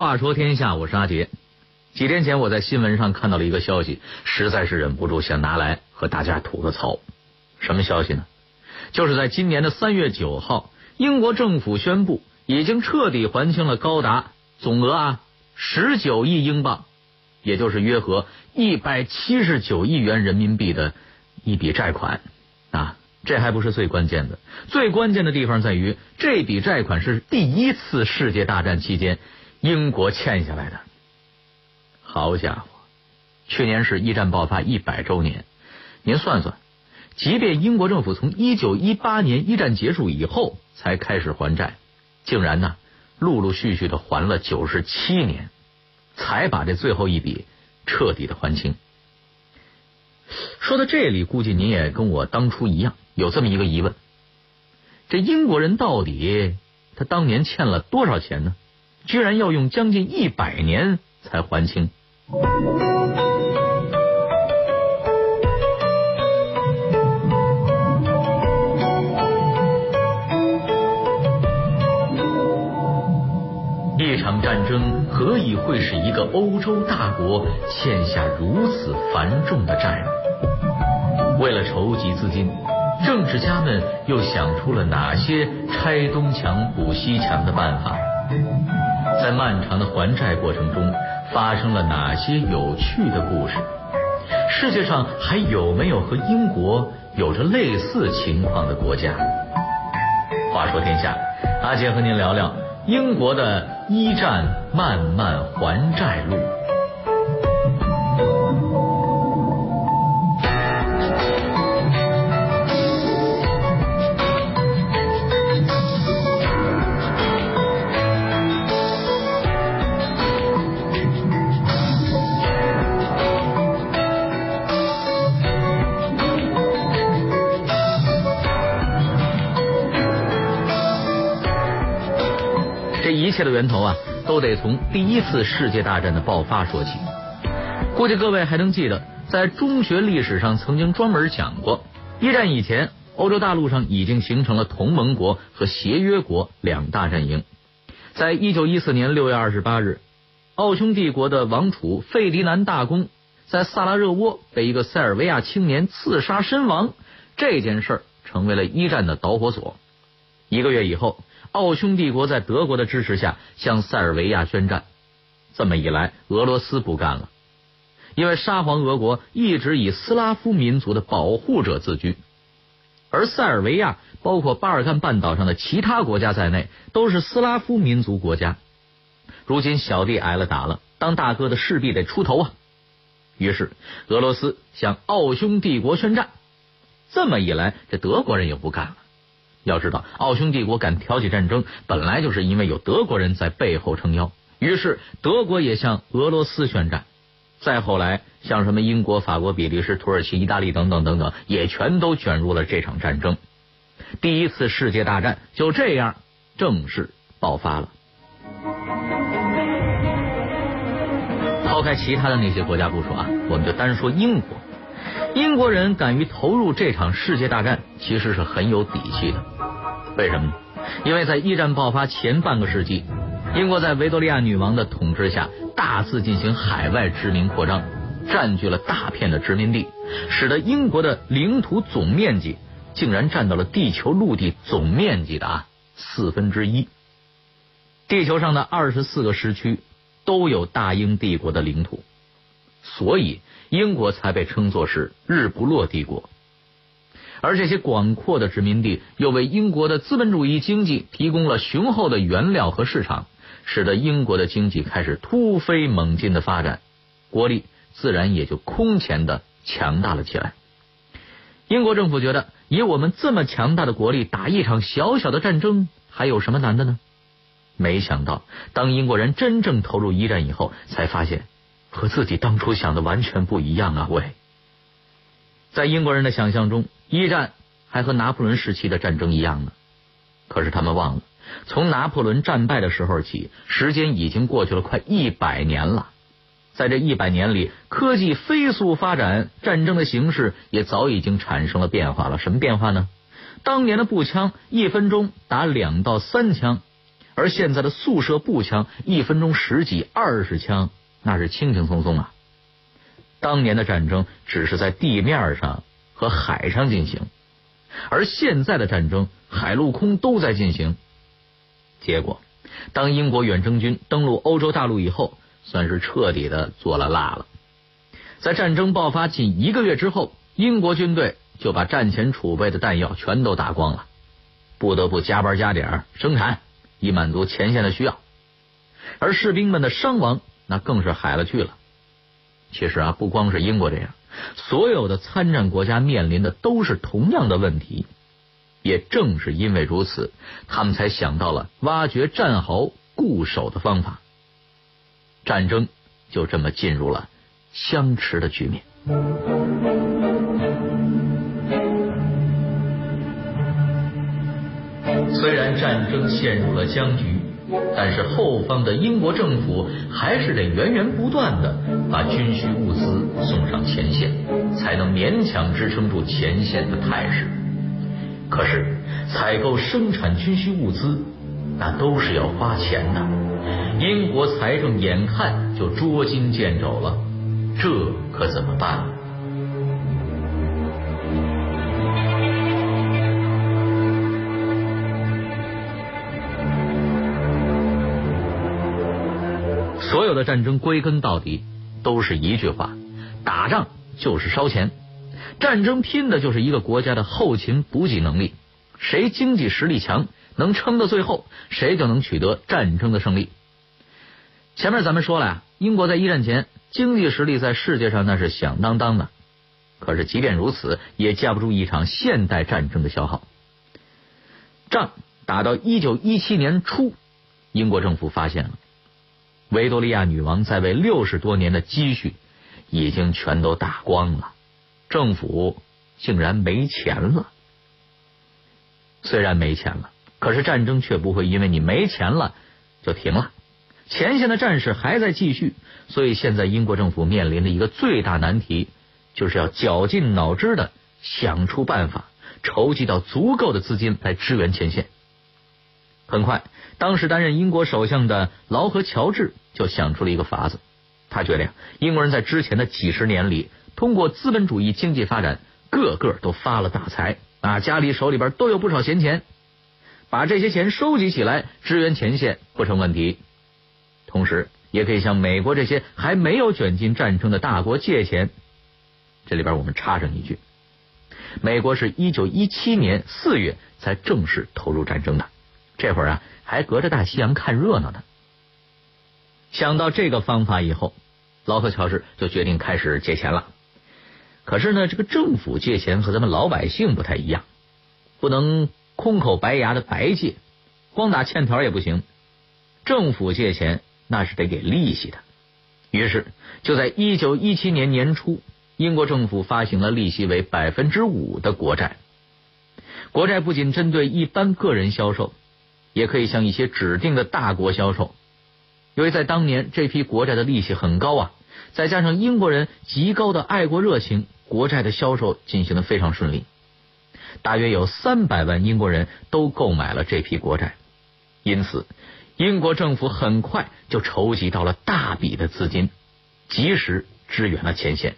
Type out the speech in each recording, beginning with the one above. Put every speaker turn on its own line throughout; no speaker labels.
话说天下，我是阿杰。几天前我在新闻上看到了一个消息，实在是忍不住想拿来和大家吐个槽。什么消息呢？就是在今年的三月九号，英国政府宣布已经彻底还清了高达总额啊十九亿英镑，也就是约合一百七十九亿元人民币的一笔债款啊。这还不是最关键的，最关键的地方在于这笔债款是第一次世界大战期间。英国欠下来的，好家伙！去年是一战爆发一百周年，您算算，即便英国政府从一九一八年一战结束以后才开始还债，竟然呢陆陆续续的还了九十七年，才把这最后一笔彻底的还清。说到这里，估计您也跟我当初一样，有这么一个疑问：这英国人到底他当年欠了多少钱呢？居然要用将近一百年才还清。一场战争何以会使一个欧洲大国欠下如此繁重的债务？为了筹集资金，政治家们又想出了哪些拆东墙补西墙的办法？在漫长的还债过程中，发生了哪些有趣的故事？世界上还有没有和英国有着类似情况的国家？话说天下，阿杰和您聊聊英国的一战漫漫还债路。切的源头啊，都得从第一次世界大战的爆发说起。估计各位还能记得，在中学历史上曾经专门讲过，一战以前，欧洲大陆上已经形成了同盟国和协约国两大阵营。在一九一四年六月二十八日，奥匈帝国的王储费迪南大公在萨拉热窝被一个塞尔维亚青年刺杀身亡，这件事儿成为了一战的导火索。一个月以后。奥匈帝国在德国的支持下向塞尔维亚宣战，这么一来，俄罗斯不干了，因为沙皇俄国一直以斯拉夫民族的保护者自居，而塞尔维亚包括巴尔干半岛上的其他国家在内都是斯拉夫民族国家。如今小弟挨了打了，当大哥的势必得出头啊！于是俄罗斯向奥匈帝国宣战，这么一来，这德国人又不干了。要知道，奥匈帝国敢挑起战争，本来就是因为有德国人在背后撑腰。于是，德国也向俄罗斯宣战。再后来，像什么英国、法国、比利时、土耳其、意大利等等等等，也全都卷入了这场战争。第一次世界大战就这样正式爆发了。抛开其他的那些国家不说啊，我们就单说英国。英国人敢于投入这场世界大战，其实是很有底气的。为什么呢？因为在一战爆发前半个世纪，英国在维多利亚女王的统治下，大肆进行海外殖民扩张，占据了大片的殖民地，使得英国的领土总面积竟然占到了地球陆地总面积的四分之一。地球上的二十四个时区都有大英帝国的领土，所以。英国才被称作是日不落帝国，而这些广阔的殖民地又为英国的资本主义经济提供了雄厚的原料和市场，使得英国的经济开始突飞猛进的发展，国力自然也就空前的强大了起来。英国政府觉得，以我们这么强大的国力，打一场小小的战争还有什么难的呢？没想到，当英国人真正投入一战以后，才发现。和自己当初想的完全不一样啊！喂，在英国人的想象中，一战还和拿破仑时期的战争一样呢。可是他们忘了，从拿破仑战败的时候起，时间已经过去了快一百年了。在这一百年里，科技飞速发展，战争的形式也早已经产生了变化了。什么变化呢？当年的步枪一分钟打两到三枪，而现在的速射步枪，一分钟十几、二十枪，那是轻轻松松啊。当年的战争只是在地面上和海上进行，而现在的战争，海陆空都在进行。结果，当英国远征军登陆欧洲大陆以后，算是彻底的做了蜡了。在战争爆发近一个月之后，英国军队就把战前储备的弹药全都打光了，不得不加班加点生产，以满足前线的需要。而士兵们的伤亡那更是海了去了。其实啊，不光是英国这样，所有的参战国家面临的都是同样的问题。也正是因为如此，他们才想到了挖掘战壕固守的方法。战争就这么进入了相持的局面。虽然战争陷入了僵局。但是后方的英国政府还是得源源不断的把军需物资送上前线，才能勉强支撑住前线的态势。可是采购生产军需物资，那都是要花钱的。英国财政眼看就捉襟见肘了，这可怎么办？有的战争归根到底都是一句话：打仗就是烧钱。战争拼的就是一个国家的后勤补给能力，谁经济实力强，能撑到最后，谁就能取得战争的胜利。前面咱们说了呀，英国在一战前经济实力在世界上那是响当当的，可是即便如此，也架不住一场现代战争的消耗。仗打到一九一七年初，英国政府发现了。维多利亚女王在位六十多年的积蓄已经全都打光了，政府竟然没钱了。虽然没钱了，可是战争却不会因为你没钱了就停了。前线的战事还在继续，所以现在英国政府面临的一个最大难题，就是要绞尽脑汁的想出办法，筹集到足够的资金来支援前线。很快，当时担任英国首相的劳合乔治就想出了一个法子。他觉得呀，英国人在之前的几十年里，通过资本主义经济发展，个个都发了大财啊，家里手里边都有不少闲钱，把这些钱收集起来支援前线不成问题。同时，也可以向美国这些还没有卷进战争的大国借钱。这里边我们插上一句：美国是一九一七年四月才正式投入战争的。这会儿啊，还隔着大西洋看热闹呢。想到这个方法以后，劳克乔治就决定开始借钱了。可是呢，这个政府借钱和咱们老百姓不太一样，不能空口白牙的白借，光打欠条也不行。政府借钱那是得给利息的。于是就在一九一七年年初，英国政府发行了利息为百分之五的国债。国债不仅针对一般个人销售。也可以向一些指定的大国销售，由于在当年这批国债的利息很高啊，再加上英国人极高的爱国热情，国债的销售进行的非常顺利。大约有三百万英国人都购买了这批国债，因此英国政府很快就筹集到了大笔的资金，及时支援了前线。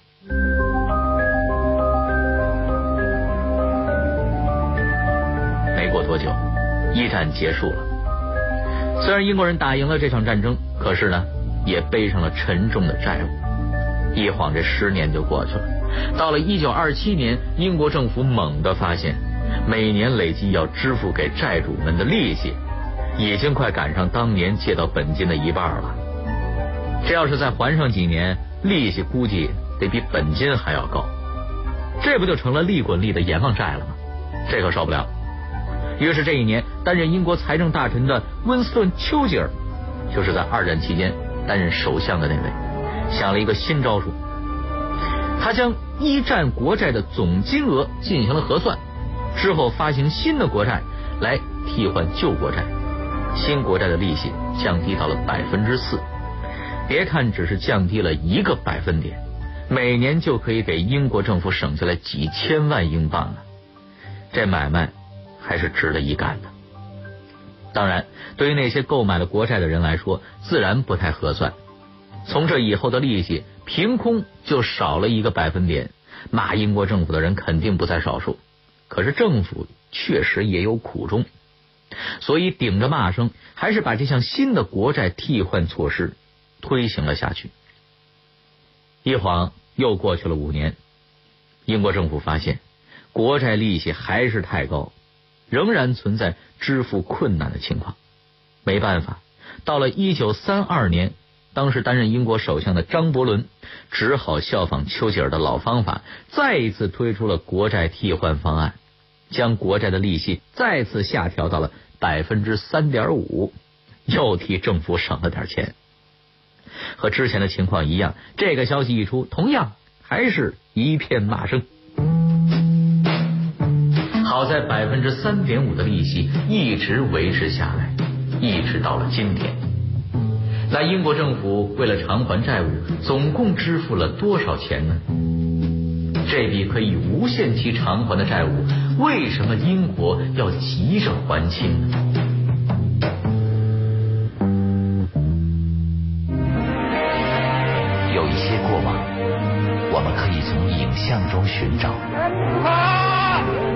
没过多久。一战结束了，虽然英国人打赢了这场战争，可是呢，也背上了沉重的债务。一晃这十年就过去了，到了一九二七年，英国政府猛地发现，每年累计要支付给债主们的利息，已经快赶上当年借到本金的一半了。这要是再还上几年，利息估计得比本金还要高，这不就成了利滚利的阎王债了吗？这可受不了。于是这一年，担任英国财政大臣的温斯顿·丘吉尔，就是在二战期间担任首相的那位，想了一个新招数。他将一战国债的总金额进行了核算，之后发行新的国债来替换旧国债，新国债的利息降低到了百分之四。别看只是降低了一个百分点，每年就可以给英国政府省下来几千万英镑啊。这买卖。还是值得一干的。当然，对于那些购买了国债的人来说，自然不太合算。从这以后的利息凭空就少了一个百分点，骂英国政府的人肯定不在少数。可是政府确实也有苦衷，所以顶着骂声，还是把这项新的国债替换措施推行了下去。一晃又过去了五年，英国政府发现国债利息还是太高。仍然存在支付困难的情况，没办法，到了一九三二年，当时担任英国首相的张伯伦只好效仿丘吉尔的老方法，再一次推出了国债替换方案，将国债的利息再次下调到了百分之三点五，又替政府省了点钱。和之前的情况一样，这个消息一出，同样还是一片骂声。好在百分之三点五的利息一直维持下来，一直到了今天。那英国政府为了偿还债务，总共支付了多少钱呢？这笔可以无限期偿还的债务，为什么英国要急着还清呢？
有一些过往，我们可以从影像中寻找。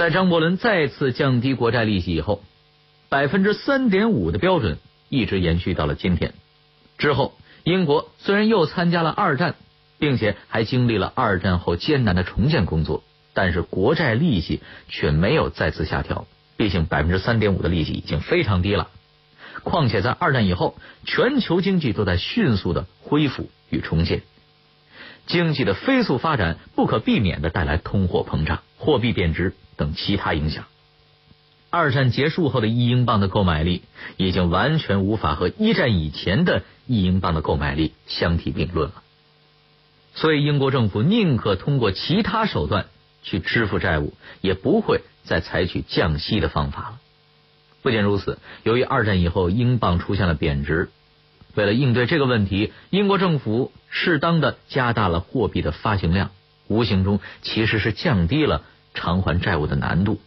在张伯伦再次降低国债利息以后，百分之三点五的标准一直延续到了今天。之后，英国虽然又参加了二战，并且还经历了二战后艰难的重建工作，但是国债利息却没有再次下调。毕竟百分之三点五的利息已经非常低了。况且在二战以后，全球经济都在迅速的恢复与重建，经济的飞速发展不可避免的带来通货膨胀、货币贬值。等其他影响，二战结束后的一英镑的购买力已经完全无法和一战以前的一英镑的购买力相提并论了。所以，英国政府宁可通过其他手段去支付债务，也不会再采取降息的方法了。不仅如此，由于二战以后英镑出现了贬值，为了应对这个问题，英国政府适当的加大了货币的发行量，无形中其实是降低了。偿还债务的难度，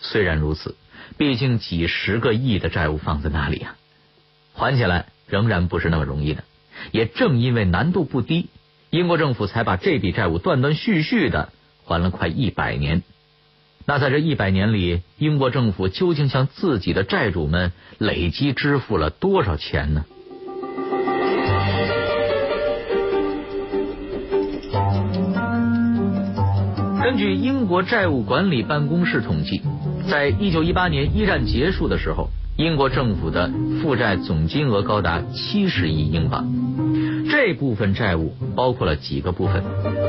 虽然如此，毕竟几十个亿的债务放在那里啊，还起来仍然不是那么容易的。也正因为难度不低，英国政府才把这笔债务断断续续的还了快一百年。那在这一百年里，英国政府究竟向自己的债主们累积支付了多少钱呢？根据英国债务管理办公室统计，在一九一八年一战结束的时候，英国政府的负债总金额高达七十亿英镑。这部分债务包括了几个部分，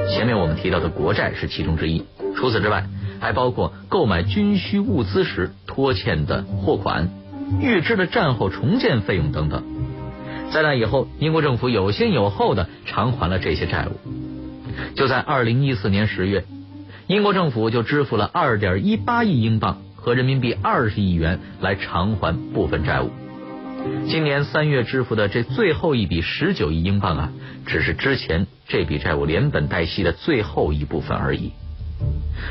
前面我们提到的国债是其中之一。除此之外，还包括购买军需物资时拖欠的货款、预支的战后重建费用等等。在那以后，英国政府有先有后的偿还了这些债务。就在二零一四年十月。英国政府就支付了二点一八亿英镑和人民币二十亿元来偿还部分债务。今年三月支付的这最后一笔十九亿英镑啊，只是之前这笔债务连本带息的最后一部分而已。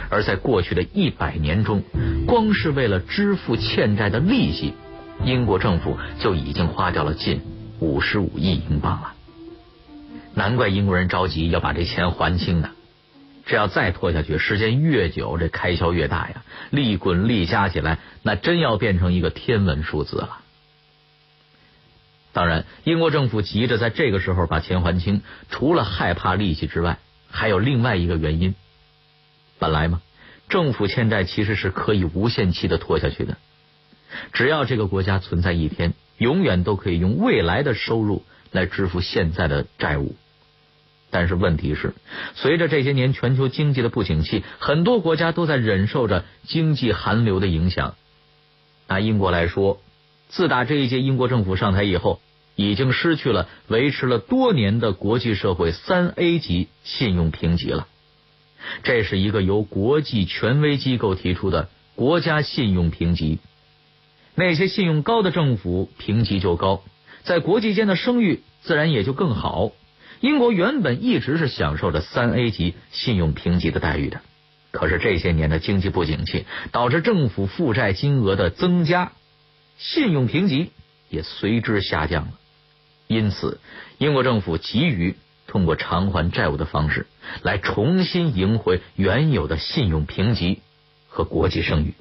而在过去的一百年中，光是为了支付欠债的利息，英国政府就已经花掉了近五十五亿英镑了。难怪英国人着急要把这钱还清呢。这要再拖下去，时间越久，这开销越大呀，利滚利加起来，那真要变成一个天文数字了。当然，英国政府急着在这个时候把钱还清，除了害怕利息之外，还有另外一个原因。本来嘛，政府欠债其实是可以无限期的拖下去的，只要这个国家存在一天，永远都可以用未来的收入来支付现在的债务。但是问题是，随着这些年全球经济的不景气，很多国家都在忍受着经济寒流的影响。拿英国来说，自打这一届英国政府上台以后，已经失去了维持了多年的国际社会三 A 级信用评级了。这是一个由国际权威机构提出的国家信用评级。那些信用高的政府评级就高，在国际间的声誉自然也就更好。英国原本一直是享受着三 A 级信用评级的待遇的，可是这些年的经济不景气导致政府负债金额的增加，信用评级也随之下降了。因此，英国政府急于通过偿还债务的方式来重新赢回原有的信用评级和国际声誉。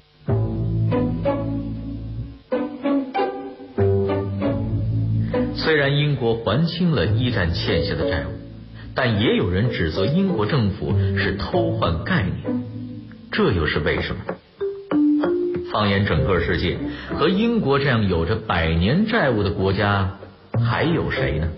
然英国还清了一战欠下的债务，但也有人指责英国政府是偷换概念，这又是为什么？放眼整个世界，和英国这样有着百年债务的国家还有谁呢？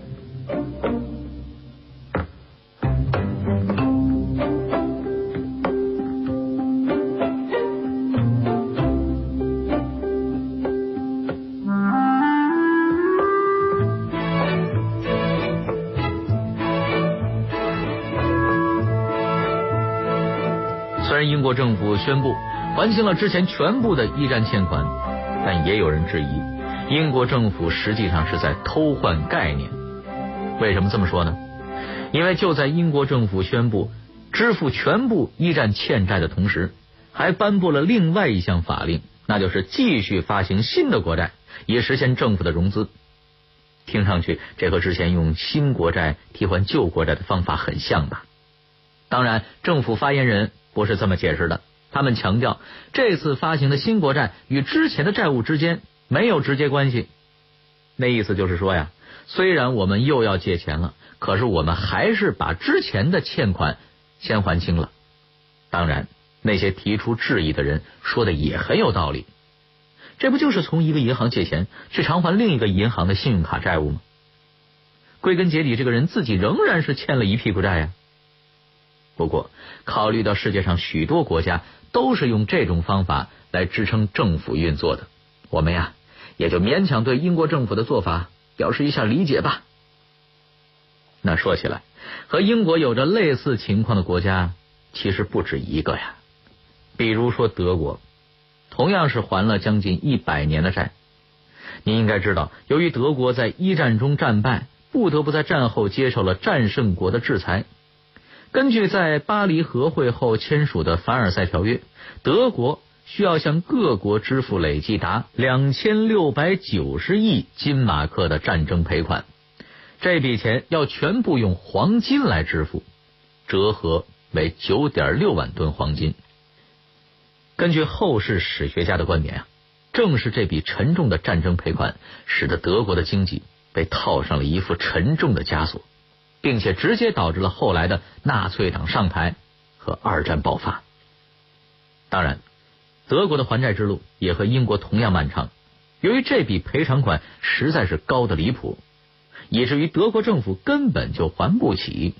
还清了之前全部的一战欠款，但也有人质疑，英国政府实际上是在偷换概念。为什么这么说呢？因为就在英国政府宣布支付全部一战欠债的同时，还颁布了另外一项法令，那就是继续发行新的国债，以实现政府的融资。听上去，这和之前用新国债替换旧国债的方法很像吧？当然，政府发言人。不是这么解释的。他们强调，这次发行的新国债与之前的债务之间没有直接关系。那意思就是说呀，虽然我们又要借钱了，可是我们还是把之前的欠款先还清了。当然，那些提出质疑的人说的也很有道理。这不就是从一个银行借钱去偿还另一个银行的信用卡债务吗？归根结底，这个人自己仍然是欠了一屁股债呀。不过，考虑到世界上许多国家都是用这种方法来支撑政府运作的，我们呀也就勉强对英国政府的做法表示一下理解吧。那说起来，和英国有着类似情况的国家其实不止一个呀。比如说德国，同样是还了将近一百年的债。您应该知道，由于德国在一战中战败，不得不在战后接受了战胜国的制裁。根据在巴黎和会后签署的凡尔赛条约，德国需要向各国支付累计达两千六百九十亿金马克的战争赔款，这笔钱要全部用黄金来支付，折合为九点六万吨黄金。根据后世史学家的观点啊，正是这笔沉重的战争赔款，使得德国的经济被套上了一副沉重的枷锁。并且直接导致了后来的纳粹党上台和二战爆发。当然，德国的还债之路也和英国同样漫长。由于这笔赔偿款实在是高的离谱，以至于德国政府根本就还不起。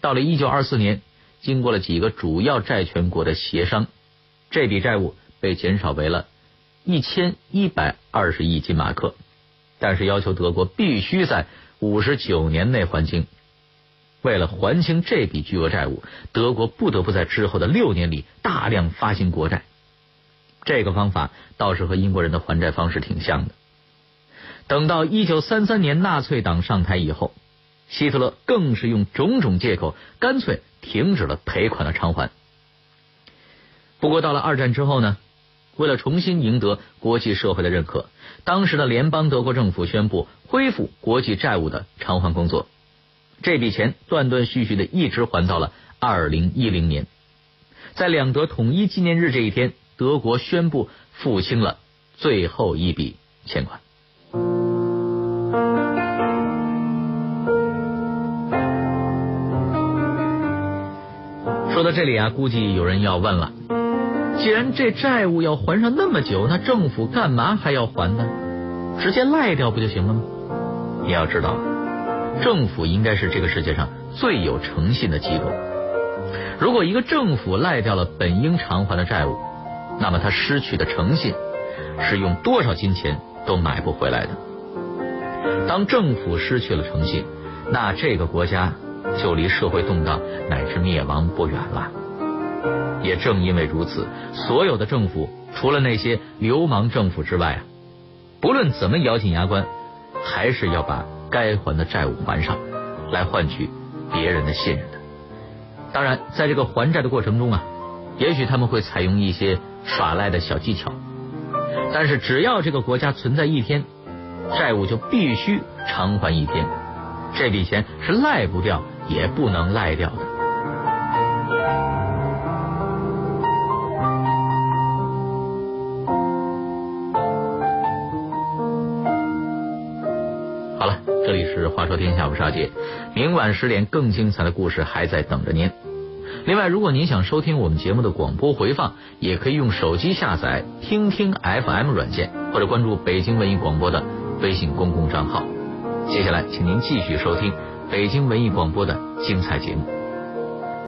到了一九二四年，经过了几个主要债权国的协商，这笔债务被减少为了一千一百二十亿金马克，但是要求德国必须在。五十九年内还清。为了还清这笔巨额债务，德国不得不在之后的六年里大量发行国债。这个方法倒是和英国人的还债方式挺像的。等到一九三三年纳粹党上台以后，希特勒更是用种种借口，干脆停止了赔款的偿还。不过到了二战之后呢？为了重新赢得国际社会的认可，当时的联邦德国政府宣布恢复国际债务的偿还工作。这笔钱断断续续的一直还到了二零一零年，在两德统一纪念日这一天，德国宣布付清了最后一笔欠款。说到这里啊，估计有人要问了。既然这债务要还上那么久，那政府干嘛还要还呢？直接赖掉不就行了吗？你要知道，政府应该是这个世界上最有诚信的机构。如果一个政府赖掉了本应偿还的债务，那么他失去的诚信是用多少金钱都买不回来的。当政府失去了诚信，那这个国家就离社会动荡乃至灭亡不远了。也正因为如此，所有的政府除了那些流氓政府之外啊，不论怎么咬紧牙关，还是要把该还的债务还上，来换取别人的信任的。当然，在这个还债的过程中啊，也许他们会采用一些耍赖的小技巧，但是只要这个国家存在一天，债务就必须偿还一天，这笔钱是赖不掉也不能赖掉的。是《话说天下》，我是阿杰，明晚十点更精彩的故事还在等着您。另外，如果您想收听我们节目的广播回放，也可以用手机下载听听 FM 软件，或者关注北京文艺广播的微信公共账号。接下来，请您继续收听北京文艺广播的精彩节目。